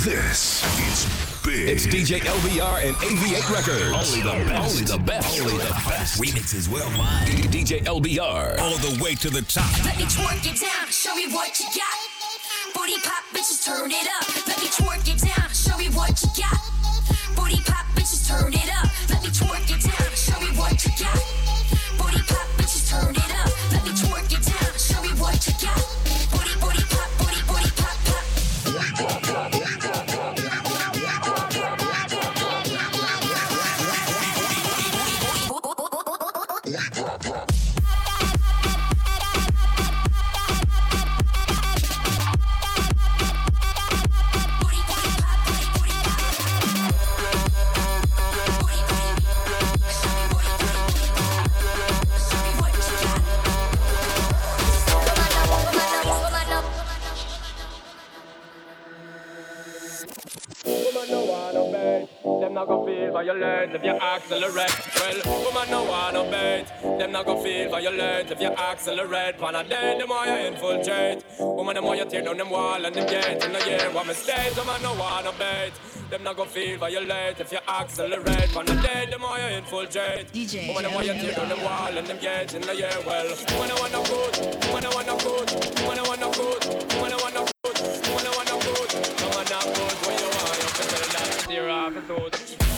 This is big. It's DJ LBR and AV8 Records. Only the best. Only the best. Only the best. Remixes worldwide. DJ LBR. All the way to the top. Let me twerk it down, show me what you got. Booty pop, bitches, turn it up. Let me twerk it down, show me what you got. Booty pop, bitches, turn it up. Let me twerk it down, show me what you got. Accelerate. Well, woman no wanna bait, them not gon' feel violent if you accelerate. Pan a day, the more you infiltrate. Woman, the more you tear down them wall and them gates. In the year, what mistakes, woman no wanna bait. Them not gon' feel violent if you accelerate. Pan a day, the more you infiltrate. DJ Woman, the more you tear down them wall and them gates. In the year, well, woman, I wanna good, woman, I wanna good, woman, I wanna good, woman, I wanna good, woman, I wanna good, woman, I good. When you want, you can tell that steer off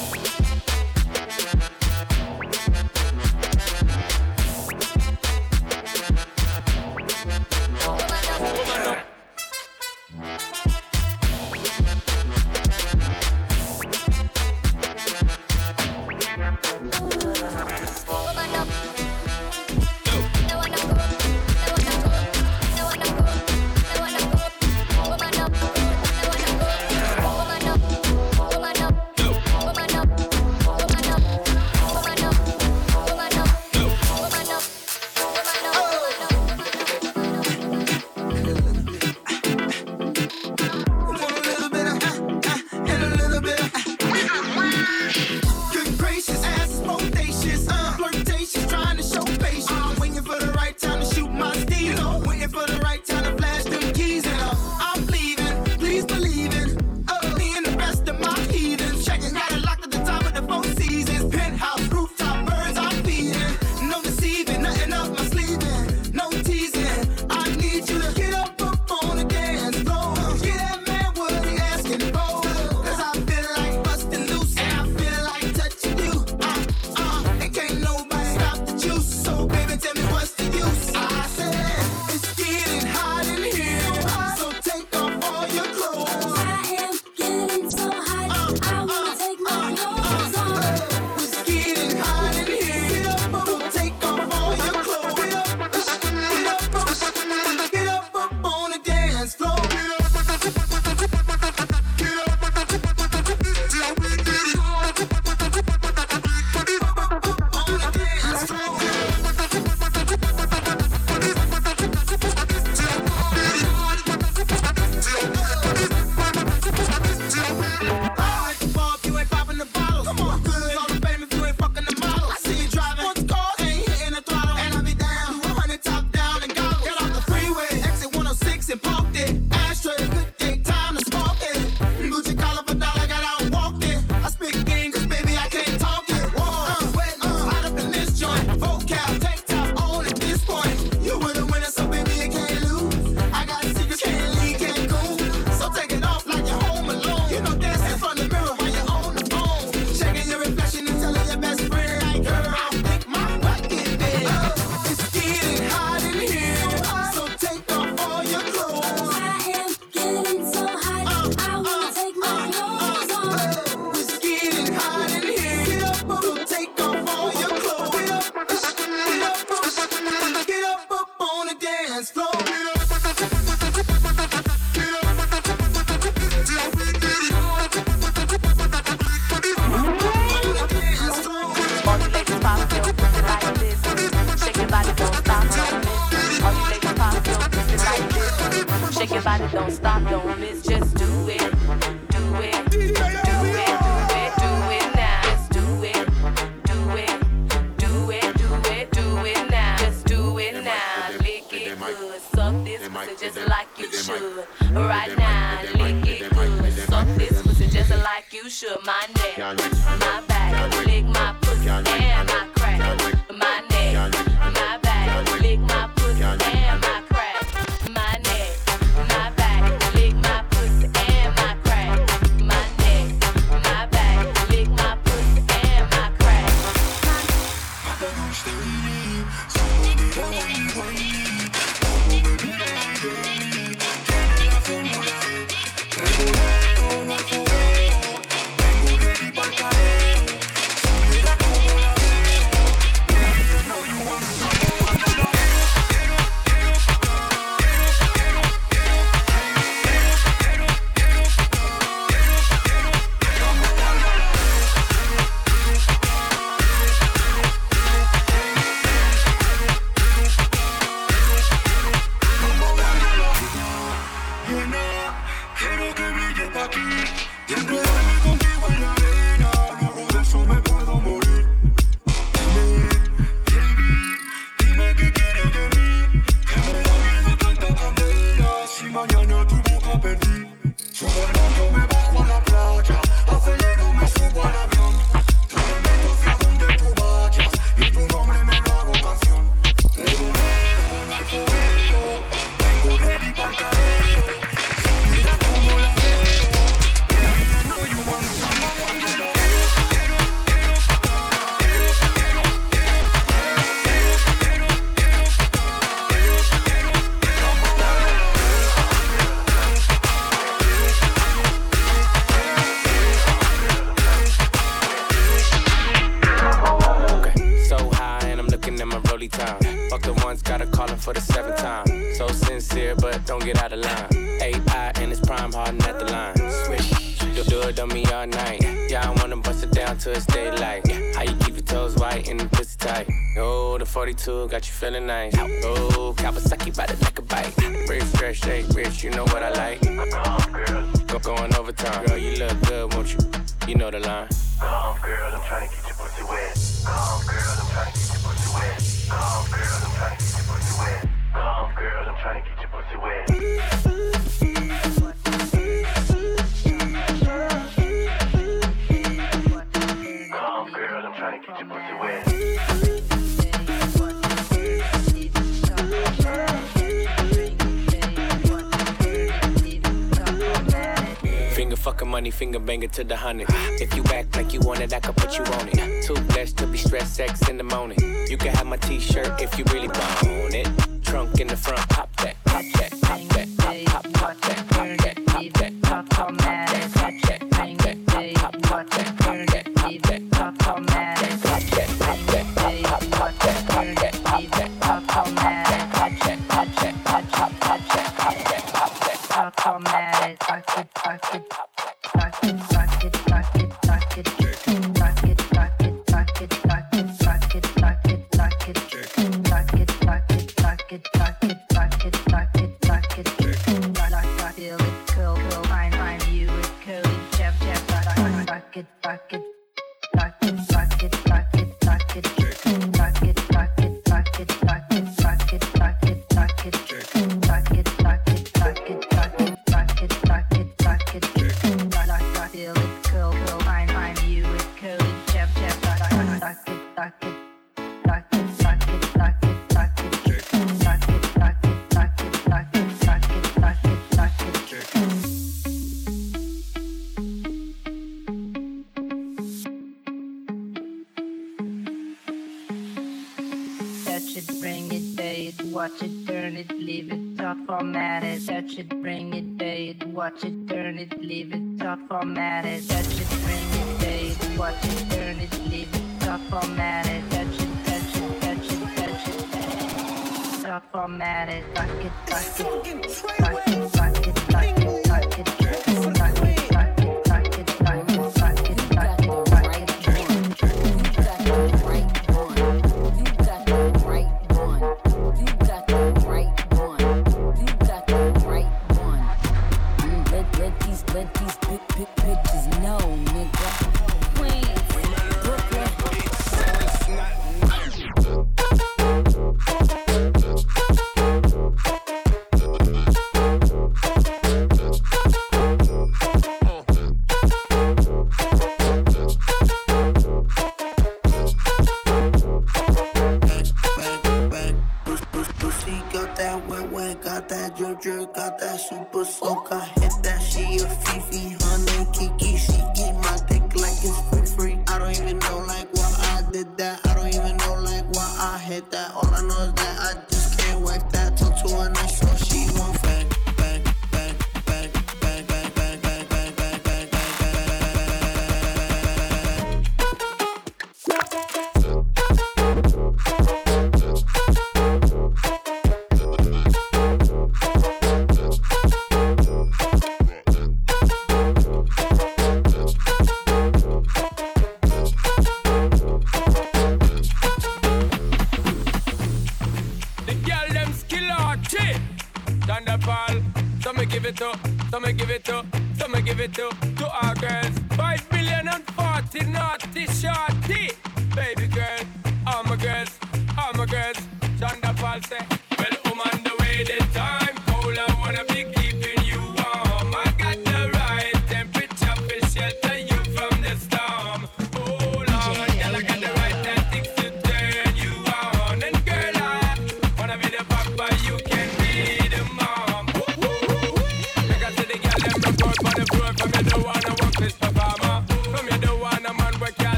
money, finger banger to the hundred. If you act like you want it, I could put you on it. Too blessed to be stressed, sex in the morning. You can have my t shirt if you really want it. Trunk in the front, pop that, pop that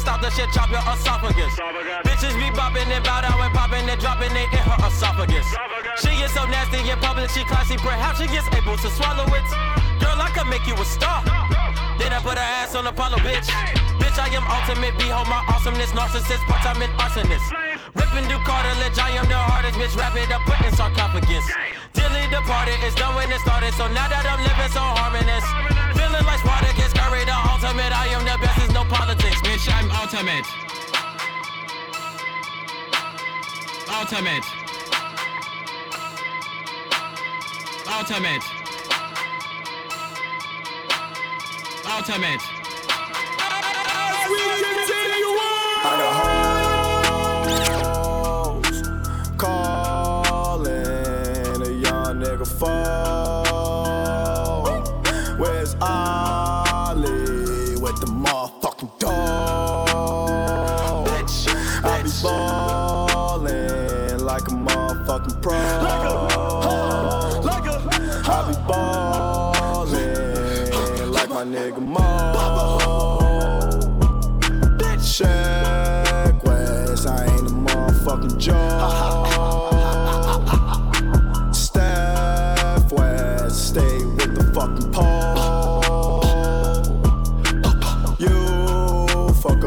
Stop the shit, chop your esophagus. Bitches be bopping and bow down and popping and dropping it in her esophagus. She is so nasty in public, she classy. Perhaps she gets able to swallow it. Girl, I could make you a star. Then I put her ass on Apollo, bitch. Bitch, I am ultimate. Behold my awesomeness, narcissist, part-time arsonist. Ripping through cartilage, I am the hardest, bitch. Wrap it up, put in sarcophagus. Departed, it's done when it started. So now that I'm living so harmonious, feeling like Spartacus, Curry the ultimate. I am the best, there's no politics, bitch. I'm ultimate. Ultimate. Ultimate. Ultimate. I phone. Fucking pole. You fuck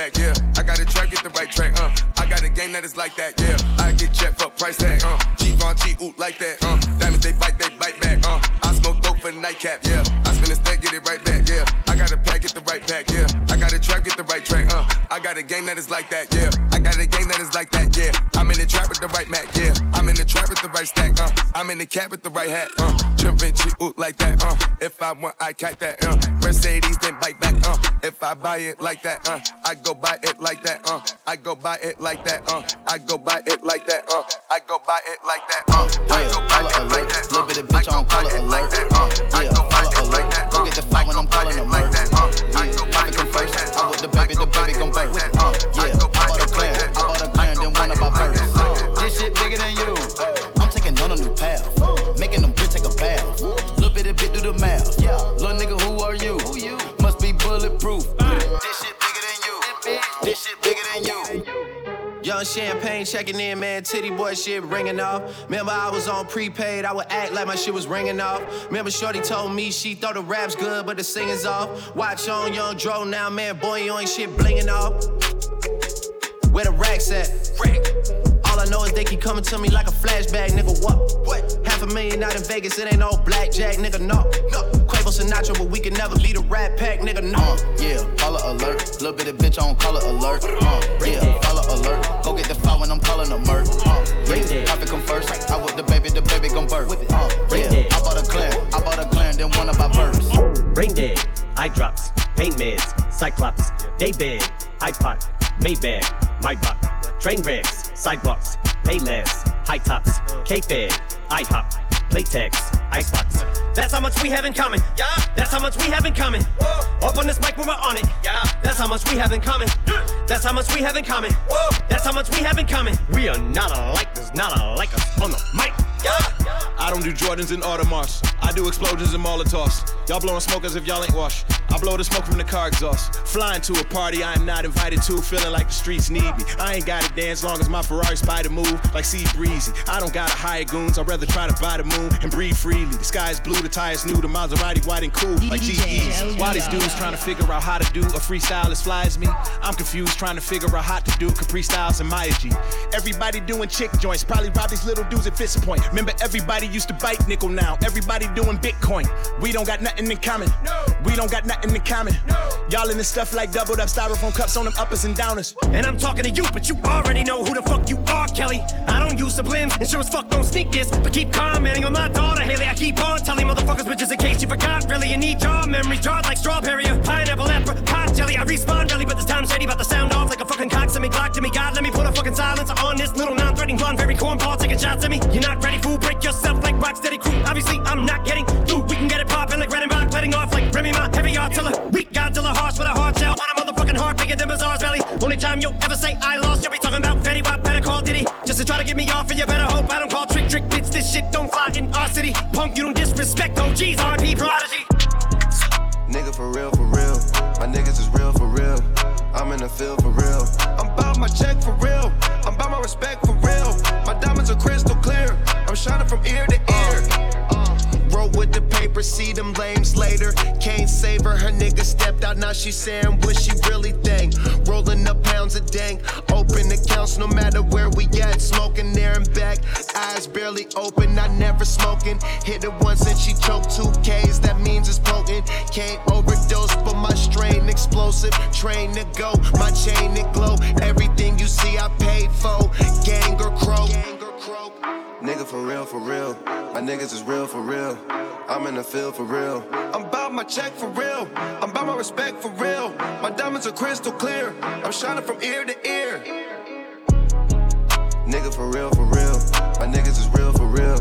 yeah. I got a track, get the right track, uh. I got a game that is like that, yeah. I get checked for price tag, uh. G-Von, G-Oot like that, uh. Diamonds, they bite, they bite back, uh. I smoke dope for nightcap, yeah. I spin a stack, get it right back, yeah. I got a pack, get the right pack, yeah. I got a track, get the right track, uh. I got a game that is like that, yeah. I got a game that is like that, yeah. I'm in the trap with the right Mac, yeah. I'm in the trap with the right stack. I'm in the cab with the right hat, uh. Trippin' G-Oot like that, uh. If I want, I cat that, uh. Mercedes, then bite back, uh. If I buy it like that, uh. I go buy it like that, uh. I go buy it like that, uh. I go buy it like that, uh. I go buy it like that, uh. I go buy it like that, uh. Little bit of bitch on color alert. Uh, yeah, color alert. Go get the phone when I'm calling them alert. Yeah, I come first. I with the baby, the baby gon' burst. Uh, yeah, I bought a clan, I bought a clan, then one of my birds. This shit bigger than you. Young champagne checking in, man. Titty boy shit ringing off. Remember, I was on prepaid. I would act like my shit was ringing off. Remember, Shorty told me she thought the rap's good, but the singing's off. Watch on Young Dro now, man. Boy, you ain't shit blinging off. Where the racks at? All I know is they keep coming to me like a flashback, nigga. What? What? Half a million out in Vegas, it ain't no blackjack, nigga. No. no. Quavo Sinatra, but we can never be the rat pack, nigga. No. Uh, yeah, caller alert. Little bit of bitch on caller alert. Uh, yeah, caller alert. Go get the file when I'm calling a murk. Uh, yeah, profit come first. I with the baby, the baby gon' birth. Uh, yeah, I bought a clear, I bought a clear, then one of my verse. Brain dead, eye drops, pain meds, cyclops, day bed, iPod, Maybach, my buck, train wrecks, sidewalks, pay less, high tops, K-Fed, IHOP, Playtex, Icebox. That's how much we have in common. Yeah. That's how much we have in common. Whoa. Up on this mic when we're on it. Yeah. That's how much we have in common. That's how much we have in common. Whoa. That's how much we have in common. We are not alike. There's not alike us on the mic. Yeah. I don't do Jordans and Audemars. I do explosions and Molotovs. Y'all blowing smoke as if y'all ain't washed. I blow the smoke from the car exhaust. Flying to a party I am not invited to, feeling like the streets need me. I ain't gotta dance long as my Ferrari spider move like Sea Breezy. I don't gotta hire goons, I'd rather try to buy the moon and breathe freely. The sky is blue, the tires new, the Maserati white and cool like Jeezy. Why these dudes trying to figure out how to do a freestyle as fly as me? I'm confused trying to figure out how to do Capri Styles and Maya G. Everybody doing chick joints, probably rob these little dudes at Fist Point. Remember everybody used to bite nickel now. Everybody doing Bitcoin. We don't got nothing in common. No. We don't got nothing in common. No. Y'all in this stuff like doubled up styrofoam cups on them uppers and downers. And I'm talking to you, but you already know who the fuck you are, Kelly. I don't use sublims, and sure as fuck don't sneak this. But keep commenting on my daughter, Hailie. I keep on telling motherfuckers, bitches, in case you forgot. Really, you need your memory jarred like strawberry or pineapple, apricot jelly. I respawn jelly, but this time shady about the sound off like a fucking cock. Send me Glock to me, God, let me put a fucking silencer on this little non-threatening blonde, very cornball taking shots at me. You're not ready, fool. Break yourself like rock steady crew. Obviously, I'm not getting through. We can get it poppin' like Redenbach, letting off like Remy Ma, heavy artillery. Weak Godzilla, harsh with a hard shell. On a motherfucking heart bigger than Bizarre's belly. Only time you'll ever say I lost, you'll be talking about Fetty Wap, better call Diddy. Just to try to get me off, and you better hope I don't call Trick-Trick bitch. This shit don't fly in our city. Punk, you don't disrespect OGs, RP prodigy. Nigga for real, for real. My niggas is real, for real. I'm in the field for real. I'm about my check for real. I'm about my respect for real. My diamonds are crystal. I'm shining from ear to ear. Roll with the paper, see them lames later. Can't save her, her nigga stepped out, now she saying what she really think. Rolling up pounds of dank, open accounts no matter where we at. Smoking there and back, eyes barely open, I never smoking. Hit it once and she choked two K's, that means it's potent. Can't overdose, but my strain explosive. Train to go, my chain it glow. Everything you see, I paid for. Gang or crow. Nigga for real, for real. My niggas is real, for real. I'm in the field for real. I'm about my check for real. I'm about my respect for real. My diamonds are crystal clear. I'm shining from ear to ear. Nigga for real, for real. My niggas is real, for real.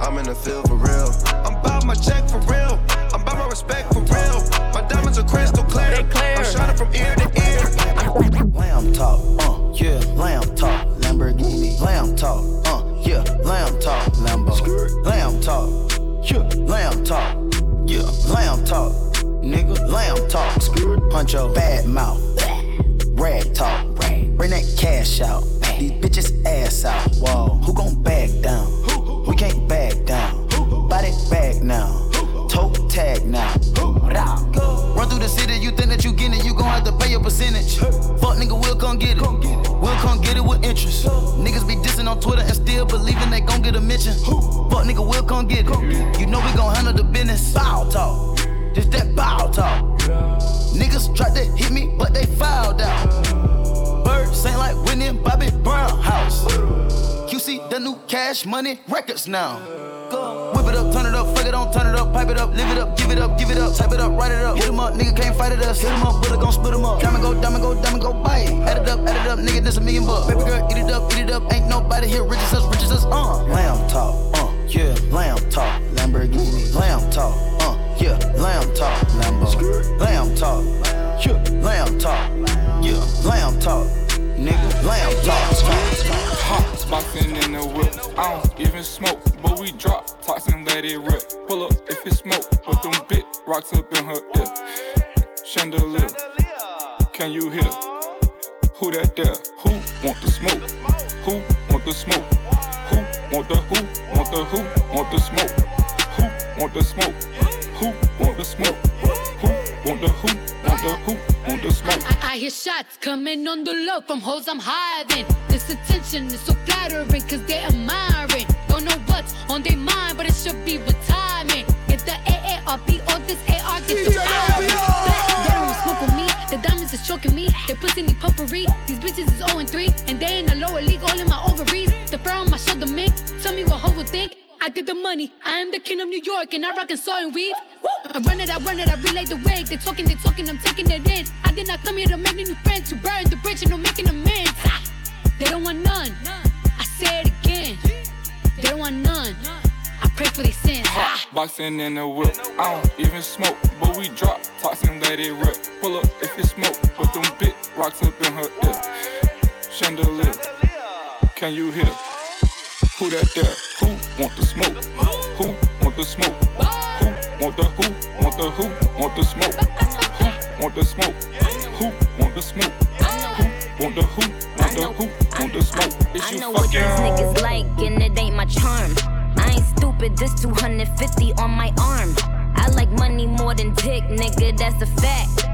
I'm in the field for real. I'm about my check for real. I'm about my respect for real. My diamonds are crystal clear. clear. I'm shining from ear to ear. Lamb talk, uh, yeah, lamb talk, Lamborghini. Lamb talk, uh, yeah, lamb talk, Lambo. Lamb talk, yeah, lamb talk, yeah, lamb talk, nigga, lamb talk. Huncho, bad mouth, rag talk, bring that cash out. These bitches ass out. Whoa, who gon' back down? We can't back down. Body bag now, toe tag now. Run through the city, you think that you get it, you gon' have to pay a percentage. Fuck nigga, we'll come get it. We'll come get it with interest. Niggas be dissing on Twitter and still believing they gon' get a mention. Fuck nigga, we'll come get it. You know we gon' handle the business. Bow talk, just that bow talk. Niggas tried to hit me, but they fouled out. Birds ain't like and Bobby Brown house. QC the new cash money records now. Whip it up, turn it up, fuck it on, turn it up, pipe it up, live it up, give it up, give it up, type it up, write it up, hit 'em up, nigga can't fight it us, hit 'em up, bullet gon' split 'em up, diamond go, diamond go, diamond go, bite, add it up, add it up, nigga, this a million bucks, baby girl, eat it up, eat it up, ain't nobody here rich as us, rich as us, uh, lamb talk, uh, yeah, lamb talk, Lamborghini, lamb talk, uh, yeah, lamb talk, Lambo, lamb talk, yeah, lamb talk, yeah, lamb talk, nigga, lamb talk, Hot boxing in the whip. I don't even smoke, we drop and let it rip. Pull up if it smoke, put them big rocks up in her ear. Chandelier, can you hear? Who that there? Who want the smoke? Who want the smoke? Who want the who? Want the who? Want the smoke? Who want the smoke? Who want the smoke? Who want the who? Want the who? Want the smoke? I, I hear shots coming on the low from hoes I'm hiding. This attention is so flattering cause they're admiring. Don't know what's on their mind, but it should be retirement. Get the AARP or this AR get the fire. They don't smoke with me, the diamonds is choking me. They pussy need potpourri. These bitches is 0 and 3, and they in the lower league, all in my ovaries. The fur on my shoulder, mink. Tell me what hoe would think. I get the money, I am the king of New York, and I rock and saw and weave. I run it, I run it, I relay the wave. They talking, they talking, I'm taking it in. I did not come here to make new friends, to burn the bridge and no making amends. They don't want none. I say it again. They don't want none. I pray for these sins. Ah. Boxing in the whip. I don't even smoke, but we drop. Toxin let it rip. Pull up if it smoke. Put them big rocks up in her ear. Chandelier. Can you hear? Who that there? Want the smoke? Who want the smoke? Who want the who? Want the who? Want the smoke? Who want the smoke? Who want the smoke? Who want the who? Want the who? Want the smoke? I know what these niggas like, and it ain't my charm. I ain't stupid, this 250 on my arm. I like money more than dick, nigga, that's a fact.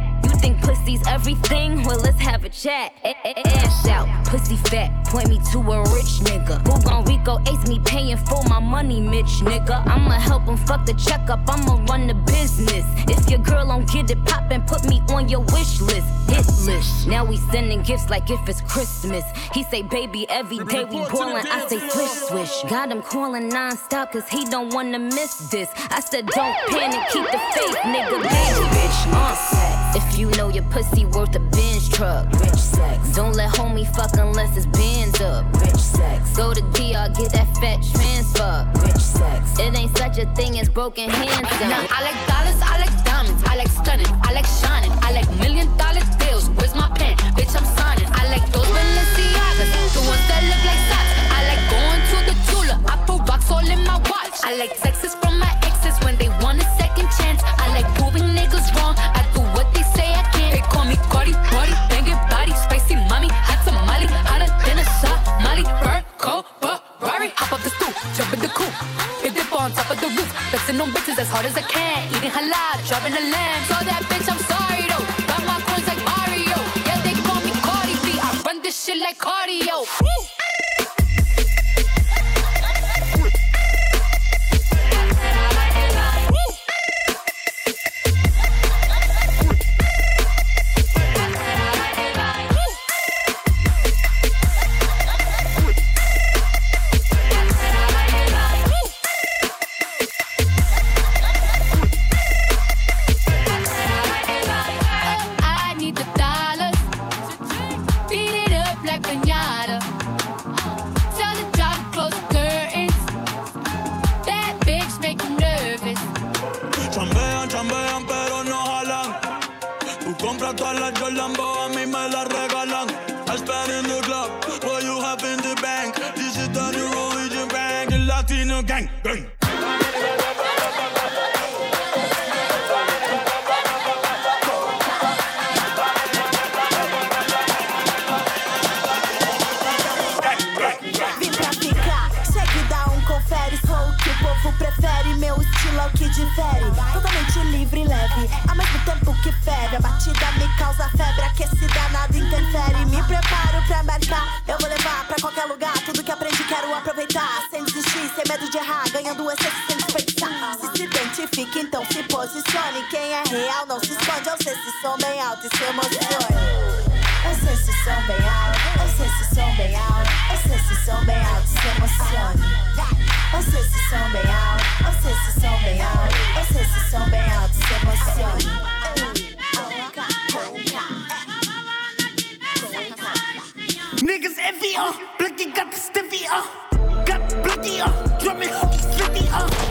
Think pussy's everything? Well, let's have a chat. A- a- out, pussy fat, point me to a rich nigga. Who gon' Rico ace me paying for my money, Mitch nigga? I'ma help him fuck the checkup, I'ma run the business. If your girl don't get it poppin', put me on your wish list. Hit list. Now we sending gifts like if it's Christmas. He say, baby, every day we ballin', I say, swish, swish. Got him calling non-stop, cause he don't wanna miss this. I said, don't panic, keep the faith, nigga, bitch, bitch. Uh. If you know your pussy worth a Benz truck, rich sex. Don't let homie fuck unless it's bands up, rich sex. Go to DR, get that fat transfer, rich sex. It ain't such a thing as broken hands. Now I like dollars, I like diamonds, I like stunning, I like shining, I like million dollar deals. Where's my pen? Bitch, I'm signing. I like those Balenciagas, the ones that look like socks. I like going to the Tula, I put rocks all in my watch. I like texts from my exes flexing on bitches as hard as I can. Eating halal, driving a lamb. So that bitch, I'm sorry though. Got my coins like Mario. Yeah, they call me Cardi B. I run this shit like cardio. I I spend in the club, what you have in the bank. This is the new religion bank, the Latino gang. Ganhando essência sem desperdiçar. Se se identifica, então se posicione. Quem é real não se esconde. Eu sei se som bem alto e se emocione. Eu sei se som bem alto, eu sei se som bem alto, eu sei se som bem alto, se emocione. Eu sei se som bem alto, eu sei se som bem alto, eu sei se som bem alto, se emocione. Niggas envy, uh, Blicky got the stiffy, blicky, drumming hooky slippy, uh.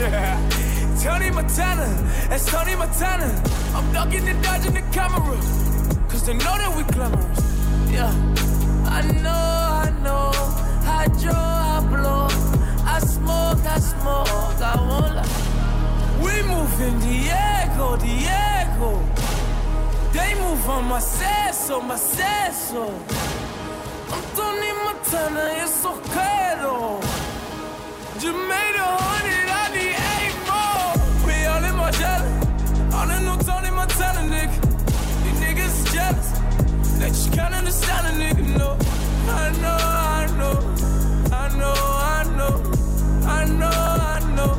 Yeah. Tony Montana, that's Tony Montana. I'm ducking and dodging the camera. Cause they know that we glamorous. Yeah. I know, I know. I draw, I blow. I smoke, I smoke. I won't lie. We move in Diego, Diego. They move on my seso, my seso. I'm Tony Montana, it's okay Just made a hundred, They just can't understand a nigga, no. I know, I know. I know, I know. I know, I know.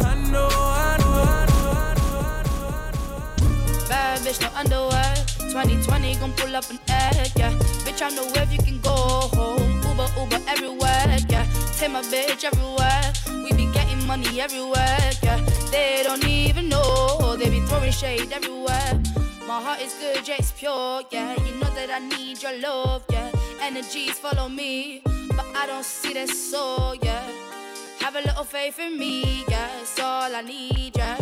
I know, I know, I know. Bad bitch, no underwear. 2020 gon' pull up an egg, yeah. Bitch, I know where you can go home. Uber, Uber everywhere, yeah. Take my bitch everywhere. We be getting money everywhere, yeah. They don't even know. They be throwing shade everywhere. My heart is good, yeah, it's pure, yeah. You know that I need your love, yeah. Energies follow me, but I don't see that soul, yeah. Have a little faith in me, yeah. It's all I need, yeah.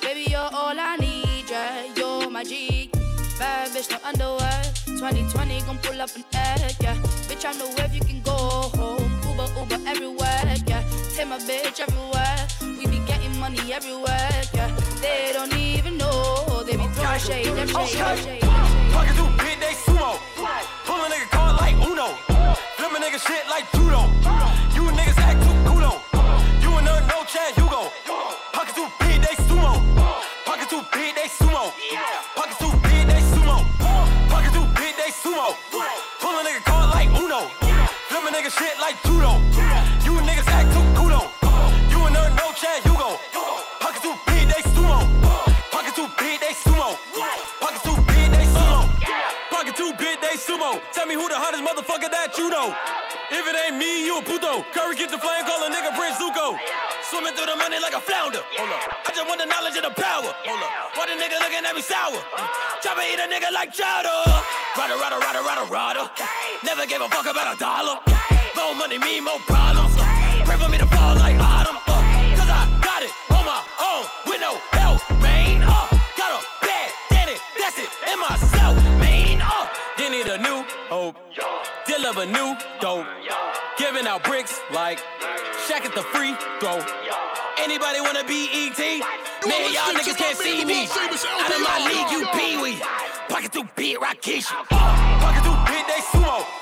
Baby, you're all I need, yeah. You're my G. Bad bitch, no underwear. 2020 gon' pull up an egg, yeah. Bitch, I know where you can go home. Uber, Uber everywhere, yeah. Take my bitch everywhere. We be getting money everywhere, yeah. They don't even know. They be throwing shade, them shade, shade. Through big day sumo. Pull a nigga card like Uno. Flip a nigga shit like judo. Never gave a fuck about a dollar. More money, me, more problems. Pray for me to fall like autumn. Uh, Cause I got it on my own with no help, man. Uh, got a bad, daddy, that's it, in myself, man. Uh, they need a new hope. Deliver new dope. Giving out bricks like Shaq at the free throw. Anybody wanna be ET? Man, y'all niggas can't see me. Out of my league, you pee wee. Pocket too big, Rikishi. Pocket too big, they sumo.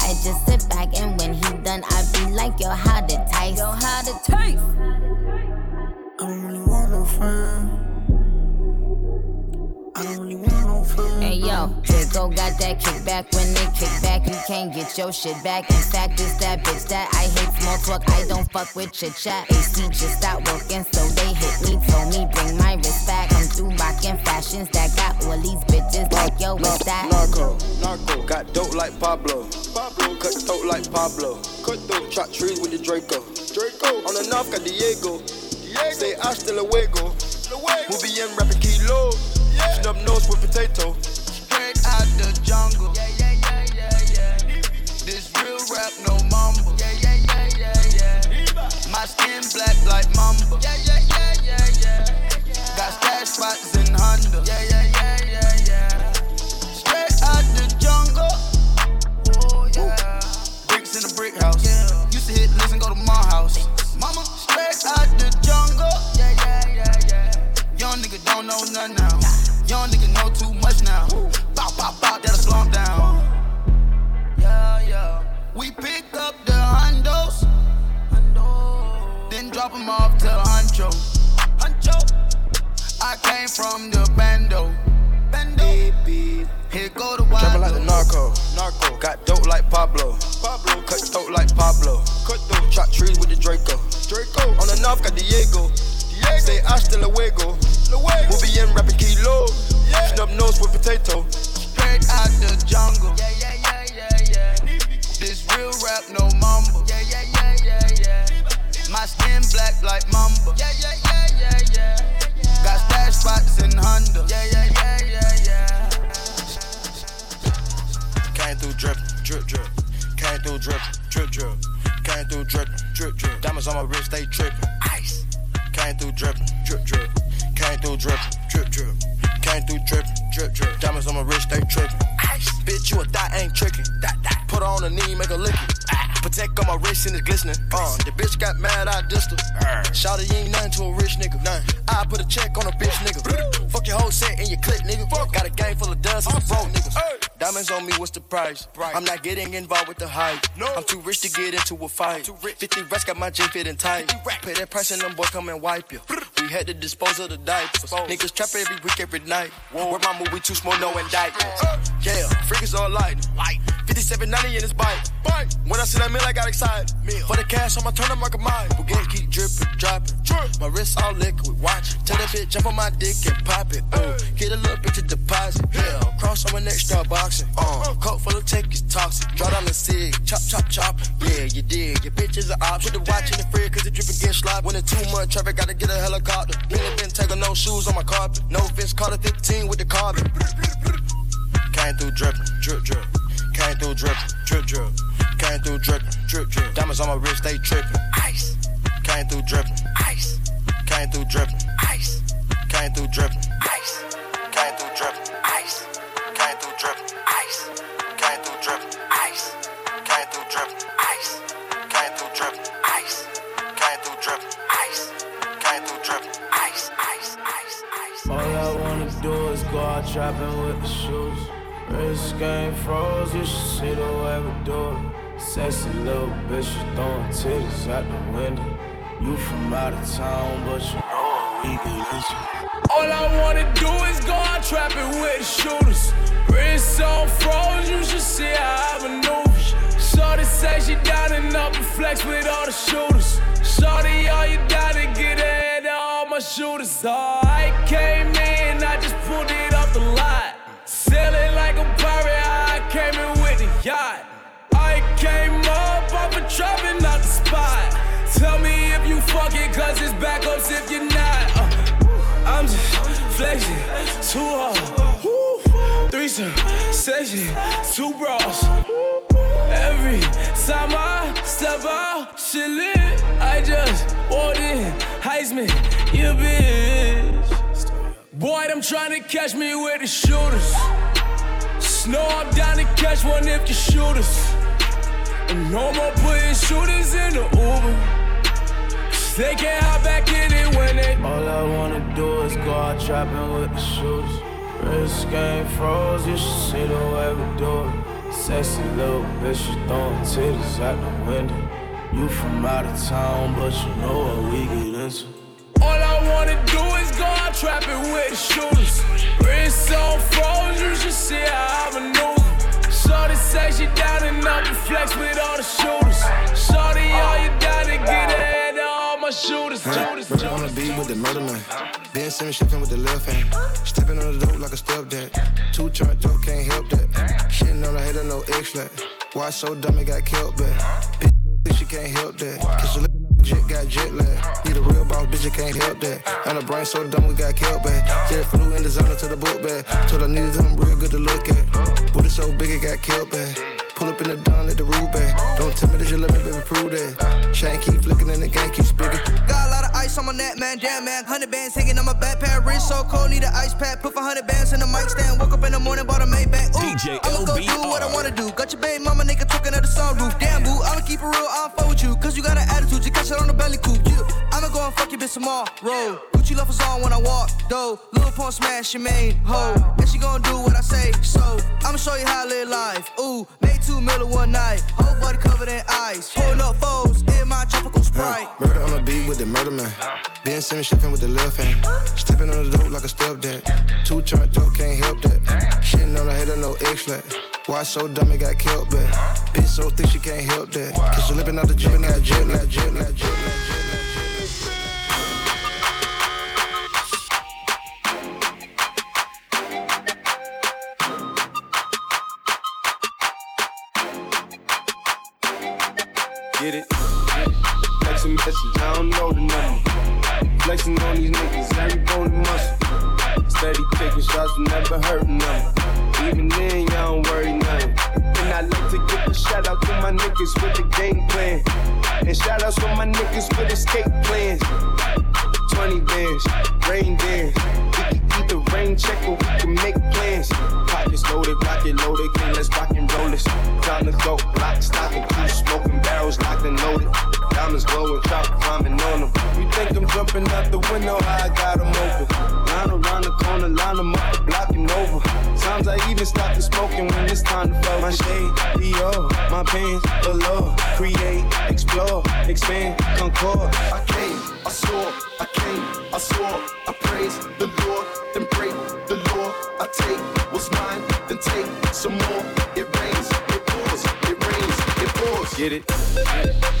I just sit back and when he done, I be like, yo, how to taste? Yo, how to taste? I don't really want no friend. I don't really. Hey yo, Draco got that kickback. When they kick back, you can't get your shit back. In fact, it's that bitch that I hate small talk. I don't fuck with chit chat. AC just stopped working, so they hit me. Told me bring my wrist back. I'm through rocking fashions that got all these bitches like yo, what's that? Narco, narco, got dope like Pablo. Pablo, cut throat like Pablo. Cut throat, chop trees with the Draco. Draco, on the north got Diego. Diego, say hasta luego. We'll be in rapping kilo. Yeah. Snub nose with potato. Straight out the jungle. Yeah, yeah, yeah, yeah, yeah. This real rap, no mumble. Yeah, yeah, yeah, yeah, yeah. My skin black like mamba. Yeah, yeah, yeah, yeah, yeah. Got stash spots in Honda. Yeah, yeah, yeah, yeah, yeah. Straight out the jungle. Oh, yeah. Bricks in a brick house. Yeah. Used to hit, listen, go to my house. Mama, straight out the jungle. Yeah, yeah, yeah, yeah. Young nigga don't know nothing now. Young nigga know too much now. Bow, bow, bow, that'll slow him down. Yeah, yeah. We pick up the hundos. Then drop them off to Huncho. Huncho. I came from the bando. Bando. Baby. Here go the wild. Trapping like the narco. Narco. Got dope like Pablo. Pablo. Cut throat like Pablo. Cut throat. Chop trees with the Draco. Draco. On the north got Diego. Diego. Say hasta luego. Luego. We'll be in rapping kilo. Yeah. Snub nose with potato. Straight out the jungle. Yeah, yeah, yeah, yeah, yeah. This real rap, no mumble. Yeah, yeah, yeah, yeah, yeah. My skin black like mamba. Yeah, yeah, yeah, yeah, yeah. Got stash spots in Honda. Yeah, yeah, yeah, yeah, yeah. Came through drip, drip, drip. Came through drip, drip, drip. Came through drip, drip, drip. Diamonds on my wrist, they trippin'. Ice. Came through drip, drip, drip. Came through drip, drip, drip. Came through drip, drip, drip. Diamonds on my wrist, they trippin'. Bitch, you a thot, ain't trickin'. Put her on the knee, make her lick it. Ah. Protect on my wrist and it's glistening. Uh, the bitch got mad, I dissed her. Shout you ain't nothing to a rich nigga. None. I put a check on a bitch nigga. Fuck your whole set and your clip, nigga. Got a gang full of dust and broke niggas. Diamonds on me, what's the price? I'm not getting involved with the hype. No. I'm too rich to get into a fight. 50 racks got my jean fitting tight. Pay that price and them boys come and wipe you. We had to dispose of the diapers. Niggas trap every week, every night. Where my movie too small, no indictments. Yeah, freakers all light. 5790 in his bike. When I see that meal, I got excited. For the cash, I'ma turn the market mine. Forget, keep dripping, dropping. My wrist all liquid, watch. it. Tell that bitch, jump on my dick and pop it. Ooh, get a little bitch a deposit. Yeah, cross on my neck, start boxing. Uh, coat full of tech is toxic. Draw down the cig, chop, chop, chop. Yeah, you dig. Your bitch is an option. Put the watch in the fridge, cause it dripping get slop. When it's too much traffic, gotta get a helicopter. Been been taking no shoes on my carpet. No fence, caught a 15 with the carbon. Came through dripping, drip, drip. Came through dripping, drip, drip. Came through dripping, drip, drip. Diamonds on my wrist, they tripping. Ice. Came through dripping. Ice. Came through dripping. Ice. Came through dripping. Ice. Came through dripping. Ice. Came through dripping. Ice. Came through dripping. Ice. Came through dripping. Ice. Came through dripping. Ice. Came through dripping. Ice. Came through dripping. Ice. Ice. Ice. Ice. All I wanna do is go out trapping with the shoes. Wrist game froze, you should see the way we do it. Sexy little bitch, you throwing titties out the window. You from out of town, but you know we into. All I wanna do is go out trapping with shooters. Wrist on froze, you should see how I maneuver. Shorty say she down and up and flex with all the shooters. Shorty, all you to get ahead of all my shooters. Oh, I came in, I just pulled it off the lot. Sailing like a pirate, I came in with the yacht. Came up off a trapping out the spot. Tell me if you fuck it, cause it's backups if you're not. Uh, I'm just flexing, too hard. Threesome, session, two bras. Every time I step out, shit lit. I just walked in, Heisman, you bitch. Boy, them trying to catch me with the shooters. Snow, I'm down to catch one if you shoot us. And no more putting shooters in the Uber. They can't hop back in it when they. All I wanna do is go out trapping with the shoes. Wrist game froze, you should see the way we do it. Sexy little bitch, she throwing titties out the window. You from out of town, but you know what we get into. All I wanna do is go out trapping with the shooters. Wrist so froze, you should see how I maneuver. Shorty say she down and up and flex with all the shooters. Shorty, all you down to get ahead of all my shooters. shooters, Murder on the beat with the murder man. Ben Simmons shipping with the left hand. Stepping on the dope like a stepdad. Two chart dope, can't help that. Shitting on the head of no X-flat. Why so dumb it got killed back? Bitch, she can't help that. Cause the jet, got jet lag. Need a real boss, bitch, you can't help that. And her brain so dumb we got killed back. Jet flew in the zone to the book bag. Told I needed real good to look at. Booty so big it got killed back. Pull up in the dawn at the roof back. Don't tell me that you let me, baby, prove that. Chain keep flicking and the game keep speaking. Got ice on my neck, man. Damn, man. Hundred bands hanging on my backpack. Wrist so cold, need an ice pack. Put for hundred bands in the mic stand. Woke up in the morning, bought a Maybach. Ooh, DJ I'ma go do what I wanna do. Got your baby mama nigga talking at the sunroof. Damn, boo. I'ma keep it real. I'll fuck with you. Cause you got an attitude. You catch it on the belly coupe. Yeah. I'ma go and fuck your bitch tomorrow. Gucci loafers on when I walk, though. Lil Pump smash your main hoe. And she gon' do what I say. So, I'ma show you how I live life. Ooh, made two miller one night. Whole body covered in ice. Pulling up foes in my tropical sprite. Murder on the beat with the murder man. Ben Simmons shipping with the left hand. Stepping on the dope like a stepdad. Two chart dope, can't help that. Shitting on the head of no X-flat. Why so dumb it got killed back? Bitch so thick she can't help that. Cause she lippin' out the gym, jet lag, jet lag, jet lag. Get it? Text a message, I don't know the number. Flexing on these niggas, every bone and muscle. Steady taking shots, never hurting them. Even then, y'all don't worry nothing. And I like to give a shout out to my niggas with the game plan. And shout outs for my niggas with escape plans. 20 bands, rain dance. We can either rain check or we can make plans. Pockets loaded, rocket loaded, okay, let's rock and roll this. Time to go, lock, stock, and crew, smoking barrels locked and loaded. Diamonds glowing, chop climbing on them. You think I'm jumping out the window? I got them open. Line around the corner, line them up, the block and over. Times I even stop the smoking when it's time to focus. My shade, Dior, my pants below. Create, explore, expand, concord. I came, I saw, I came, I swore, I praise the Lord, then break the law. I take what's mine, then take some more. It rains, it pours, it rains, it pours. Get it? Get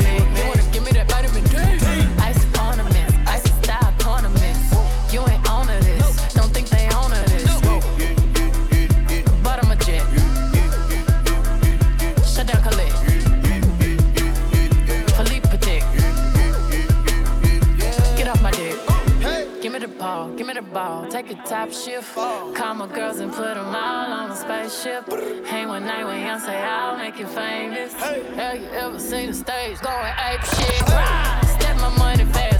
Take a top shift. Call my girls and put them all on a spaceship. Hang one night with Beyonce, I'll make you famous. Have you ever seen the stage going ape shit? Rah! Step my money fast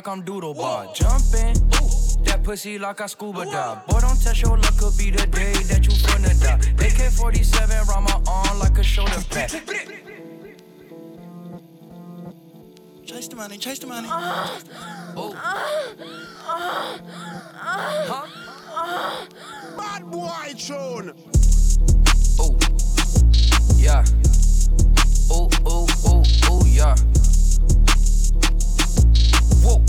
like I'm Doodlebob. Jumping, That pussy like I scuba dive. Boy, don't test your luck, could be the day that you finna die. AK 47 round my arm like a shoulder pad. Chase the money, chase the money. Ah. Oh. Ah. Bad boy tune. Oh. Yeah. Oh, oh, oh, oh, yeah. Whoa.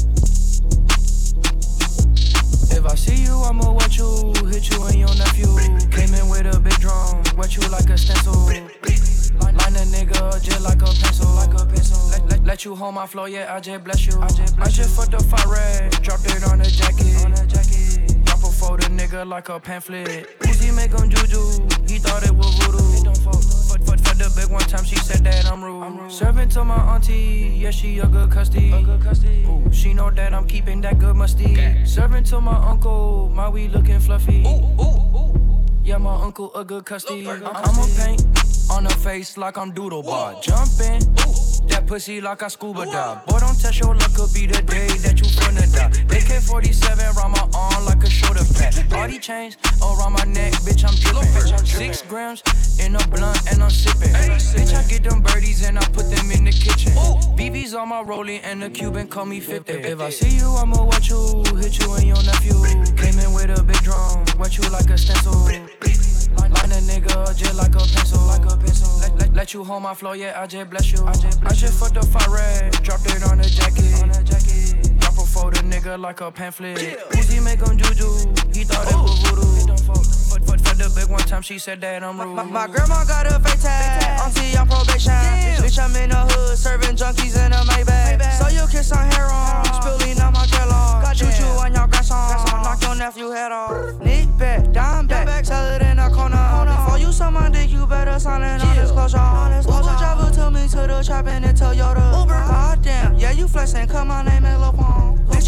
If I see you, I'ma wet you, hit you and your nephew. Came in with a big drum, wet you like a stencil. Line, a nigga just like a pencil, like a pencil. Let, let, let you hold my flow, yeah, I just bless you. I just, I just fucked the fire dropped it on the jacket. On the jacket. Drop a the nigga like a pamphlet. Uzi make him juju, he thought it was voodoo. It don't fuck. Rude. Serving to my auntie, yeah, she a good custody. Ooh, she know that I'm keeping that good musty. Serving to my uncle, my weed looking fluffy. Ooh, ooh, ooh. Yeah, my uncle a good custody. I'ma paint on her face like I'm Doodlebob. Jumping. That pussy like I scuba dive. Boy, don't test your luck, could be the day that you finna die. AK 47 round my arm like a shoulder pad. These chains around my neck, bitch, I'm drippin'. Six grams in a blunt and I'm sippin'. Bitch, I get them birdies and I put them in the kitchen. BB's on my rolling and the Cuban call me 50. If I see you, I'ma watch you, hit you and your nephew. Came in with a big drum, wet you like a stencil. Line line a nigga just like a pencil, like a pencil. Let, let, let you hold my flow, yeah, I just bless you. I just, I just fucked the fire dropped it on the jacket. On the jacket. Drop a nigga like a pamphlet. Uzi make him juju, he thought it was voodoo. Fuck. For, for, for the big one time, she said that I'm rude. My, my grandma got a fake tag, auntie on probation. Bitch, I'm in the hood, serving junkies in a Maybach. So you kiss on hair on, spilling on my Kellogg. Choo choo on your grandson, knock your nephew head off. Nick back, down back, tell it in the corner. Before you suck my dick, you better sign it on disclosure. Uber driver took me to the trap in the Toyota. Uber, goddamn, yeah you flexing, cause my name Pong. Bitch,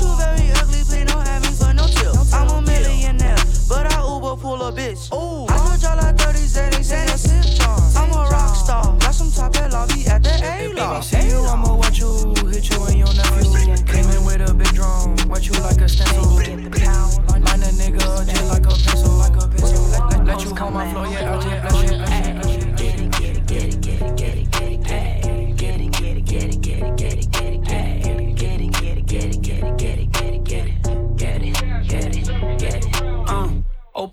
you very ugly, please don't have me for no tip. I'm a millionaire, but I Uber pull a bitch. Ooh, I could draw like 30 Xanax in a sip jar. I'm a rock star, got some top at lobby at the A If I see you, I'ma watch you, hit you and your nephew. Came in with a big drum, wet you like a stencil. Line, line a nigga just like a pencil, like a pencil. Let, let, let you hold my flow, yeah, I just. Bless you.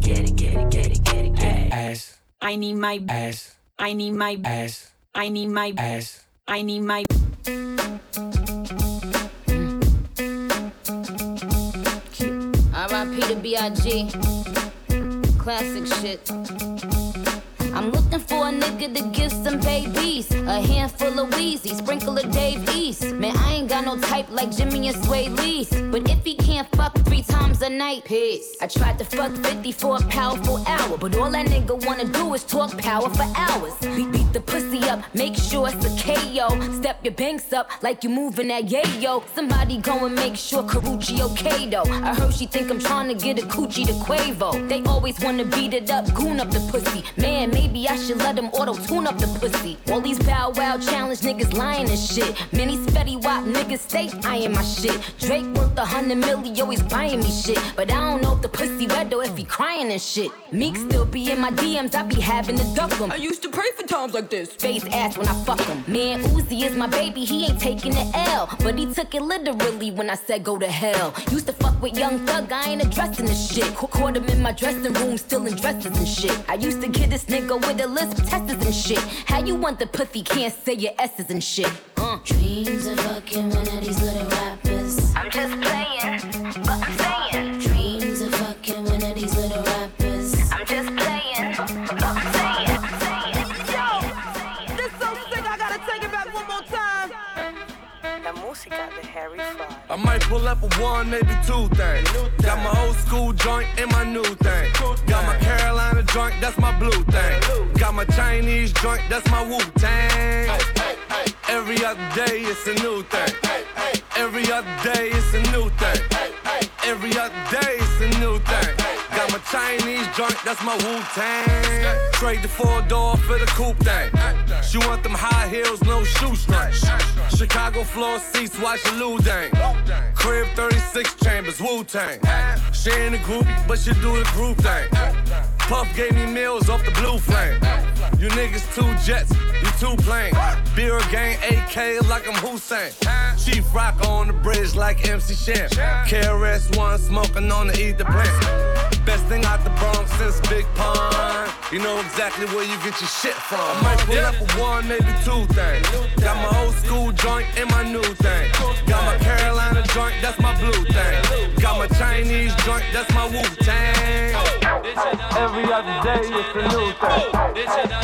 it, get it, get it, get it, get it, get it, get it. Ass. I need my ass. I need my ass. I need my ass. I need my. R.I.P. to B.I.G. Classic shit. I'm looking for a nigga to give some babies. A handful of Weezy, sprinkle of Dave East. Man, I ain't got no type like Jimmy and Swae Lee. But if he can't fuck three times a night, piss. I tried to fuck 50 for a powerful hour. But all that nigga wanna do is talk power for hours. Beat, beat the pussy up, make sure it's a KO. Step your banks up like you moving that yayo. Somebody go and make sure Karrueche okay though. I heard she think I'm trying to get a coochie to Quavo. They always wanna beat it up, goon up the pussy. Man, maybe I should let them auto tune up the pussy. All these bow wow challenge niggas lying and shit. Many spetty wop niggas stay eyeing my shit. Drake worth a hundred million, always buying me shit. But I don't know if the pussy red or if he crying and shit. Meek still be in my DMs, I be having to duck him. I used to pray for times like this. Face ass when I fuck him. Man, Uzi is my baby, he ain't taking the L. But he took it literally when I said go to hell. Used to fuck with young thug, I ain't addressing the shit. Ca- Caught him in my dressing room, still in dresses and shit. I used to get this nigga with a lisp testers and shit. How you want the pussy can't say your S's and shit. Uh. Dreams of fucking one of these little rappers. I'm just pull up a one, maybe two things. Got my old school joint and my new thing. Got my Carolina joint, that's my blue thing. Got my Chinese joint, that's my Wu Tang. Every other day it's a new thing. Every other day it's a new thing. Every other day it's a new thing. Got my Chinese joint, that's my Wu Tang. Trade the four door for the coupe thing. She want them high heels, no shoestrings. Chicago floor seats, watch the Lou Dang. Crib 36 chambers, Wu Tang. She ain't a groupie, but she do the group thing. Puff gave me meals off the blue flame. You niggas two jets, you two planes. Beer gang AK like I'm Hussein. Chief Rock on the bridge like MC Shan. KRS One smoking on the ether plant. Best thing out the Bronx since Big Pun. You know exactly where you get your shit from. I might pull up a one, maybe two things. Got my old school joint and my new thing. Got my Carolina joint, that's my blue thing. Got my Chinese joint, that's my Wu Tang. Every other day it's a new thing.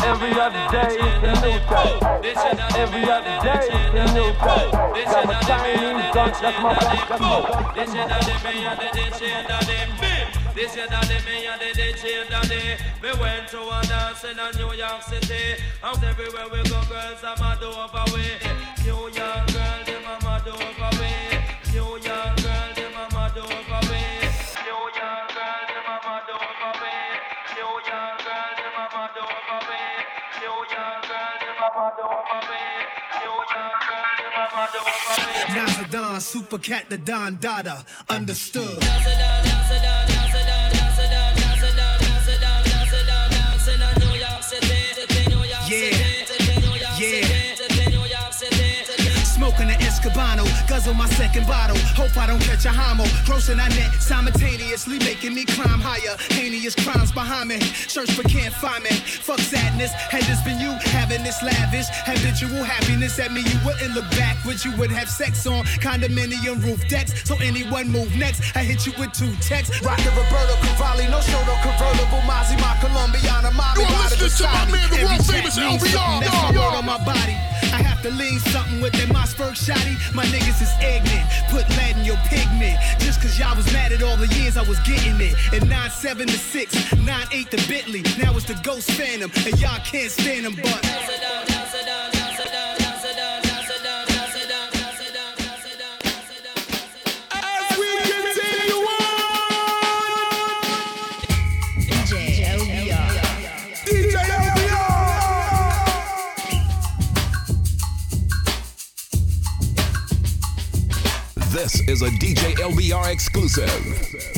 Every other day it's a new thing. Every other day it's a new thing. Got my Chinese joint, that's my that's my This year that me and the DJ daddy We went to a dance in a New York City And everywhere we go girls I'm mad over we New York Nazadon, Super Cat, the Don Dada, understood. Escobano, guzzle my second bottle. Hope I don't catch a homo. Grossing that net simultaneously, making me climb higher. Heinous crimes behind me. Search but can't find me. Fuck sadness. Had this been you having this lavish, habitual happiness at me, you wouldn't look backwards. You would have sex on condominium roof decks. So anyone move next, I hit you with two texts. Rockin' Roberto Cavalli, no show, no convertible. Mazzy, my Colombiana, mommy, You're listening to my man, the world famous LBR. That's my Yeah, word yeah. on my body. To lean something with that Mossberg shotty. My niggas is ignorant. Put lead in your pigment. Just cause y'all was mad at all the years I was getting it. And 9-7 to 6, 9-8 to Bentley. Now it's the Ghost Phantom. And y'all can't stand them, but. Is a DJ LBR exclusive.